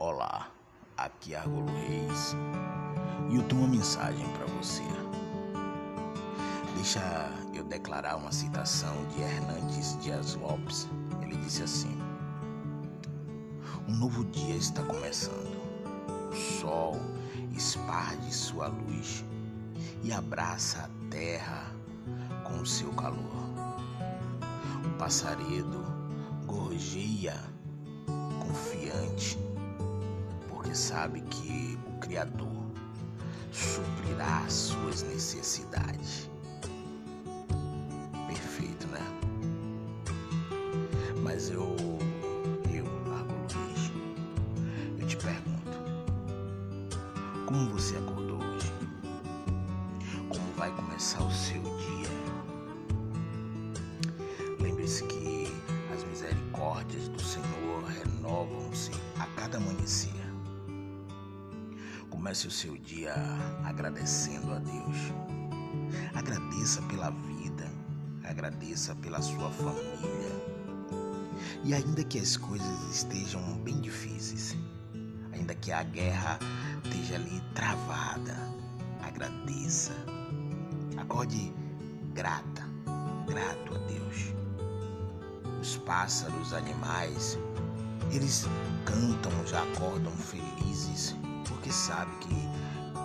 Olá, aqui é Argolo Reis e eu tenho uma mensagem para você. Deixa eu declarar uma citação de Hernandes Dias Lopes. Ele disse assim: Um novo dia está começando. O sol esparge sua luz e abraça a terra com o seu calor. O passaredo gorjeia confiante porque sabe que o Criador suprirá suas necessidades. Perfeito, né? Mas eu, eu, Marco Luiz, eu te pergunto: como você acordou hoje? Como vai começar o seu dia? Lembre-se que as misericórdias do Senhor renovam-se a cada amanhecer. Comece o seu dia agradecendo a Deus. Agradeça pela vida, agradeça pela sua família. E ainda que as coisas estejam bem difíceis, ainda que a guerra esteja ali travada, agradeça. Acorde grata, grato a Deus. Os pássaros, animais, eles cantam, já acordam felizes porque sabe que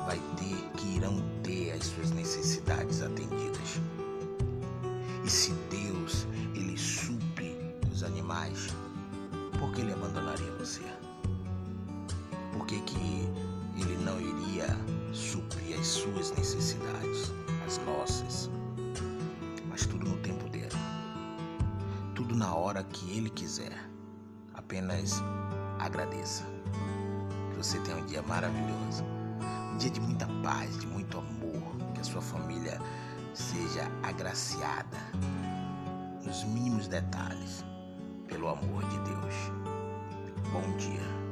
vai ter, que irão ter as suas necessidades atendidas. E se Deus ele supre os animais, por que ele abandonaria você? Por que, que ele não iria suprir as suas necessidades, as nossas? Mas tudo no tempo dele. Tudo na hora que ele quiser. Apenas agradeça você tenha um dia maravilhoso. Um dia de muita paz, de muito amor. Que a sua família seja agraciada nos mínimos detalhes pelo amor de Deus. Bom dia.